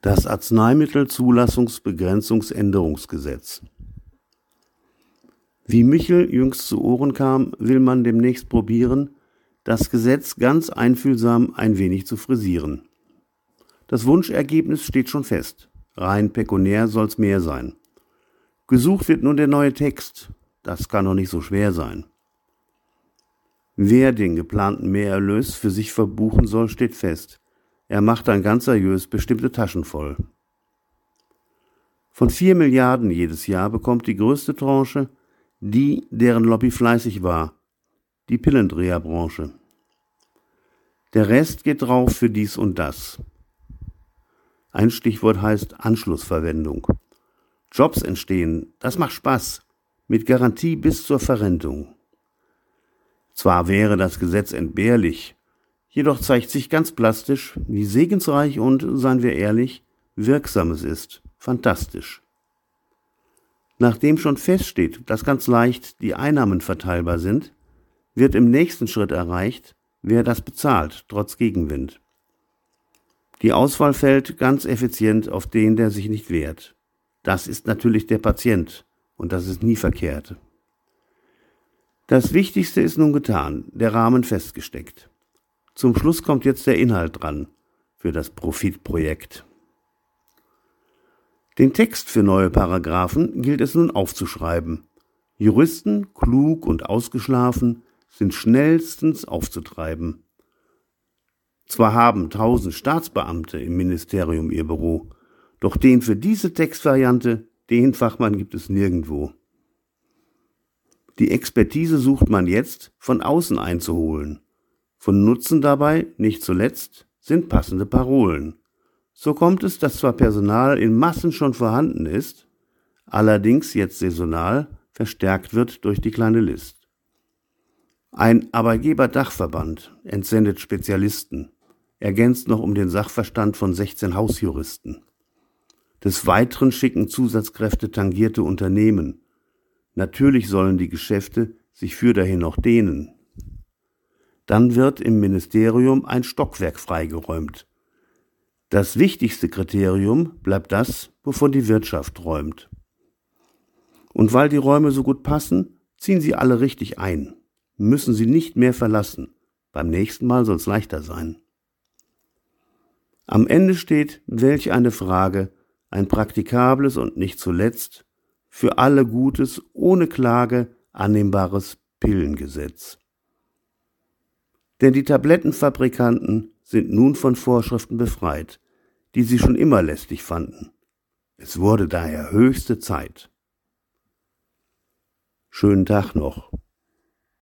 Das Arzneimittelzulassungsbegrenzungsänderungsgesetz. Wie Michel jüngst zu Ohren kam, will man demnächst probieren, das Gesetz ganz einfühlsam ein wenig zu frisieren. Das Wunschergebnis steht schon fest. Rein pekunär soll's mehr sein. Gesucht wird nun der neue Text. Das kann doch nicht so schwer sein. Wer den geplanten Mehrerlös für sich verbuchen soll, steht fest. Er macht ein ganz seriös bestimmte Taschen voll. Von vier Milliarden jedes Jahr bekommt die größte Tranche die, deren Lobby fleißig war, die Pillendreherbranche. Der Rest geht drauf für dies und das. Ein Stichwort heißt Anschlussverwendung. Jobs entstehen, das macht Spaß, mit Garantie bis zur Verrentung. Zwar wäre das Gesetz entbehrlich, Jedoch zeigt sich ganz plastisch, wie segensreich und, seien wir ehrlich, wirksam es ist. Fantastisch. Nachdem schon feststeht, dass ganz leicht die Einnahmen verteilbar sind, wird im nächsten Schritt erreicht, wer das bezahlt, trotz Gegenwind. Die Auswahl fällt ganz effizient auf den, der sich nicht wehrt. Das ist natürlich der Patient, und das ist nie verkehrt. Das Wichtigste ist nun getan, der Rahmen festgesteckt. Zum Schluss kommt jetzt der Inhalt dran für das Profitprojekt. Den Text für neue Paragraphen gilt es nun aufzuschreiben. Juristen, klug und ausgeschlafen, sind schnellstens aufzutreiben. Zwar haben tausend Staatsbeamte im Ministerium ihr Büro, doch den für diese Textvariante, den Fachmann gibt es nirgendwo. Die Expertise sucht man jetzt von außen einzuholen. Von Nutzen dabei, nicht zuletzt, sind passende Parolen. So kommt es, dass zwar Personal in Massen schon vorhanden ist, allerdings jetzt saisonal verstärkt wird durch die kleine List. Ein Arbeitgeberdachverband entsendet Spezialisten, ergänzt noch um den Sachverstand von 16 Hausjuristen. Des Weiteren schicken Zusatzkräfte tangierte Unternehmen. Natürlich sollen die Geschäfte sich für dahin noch dehnen. Dann wird im Ministerium ein Stockwerk freigeräumt. Das wichtigste Kriterium bleibt das, wovon die Wirtschaft träumt. Und weil die Räume so gut passen, ziehen sie alle richtig ein, müssen sie nicht mehr verlassen. Beim nächsten Mal soll es leichter sein. Am Ende steht, welch eine Frage, ein praktikables und nicht zuletzt für alle gutes, ohne Klage annehmbares Pillengesetz. Denn die Tablettenfabrikanten sind nun von Vorschriften befreit, die sie schon immer lästig fanden. Es wurde daher höchste Zeit. Schönen Tag noch.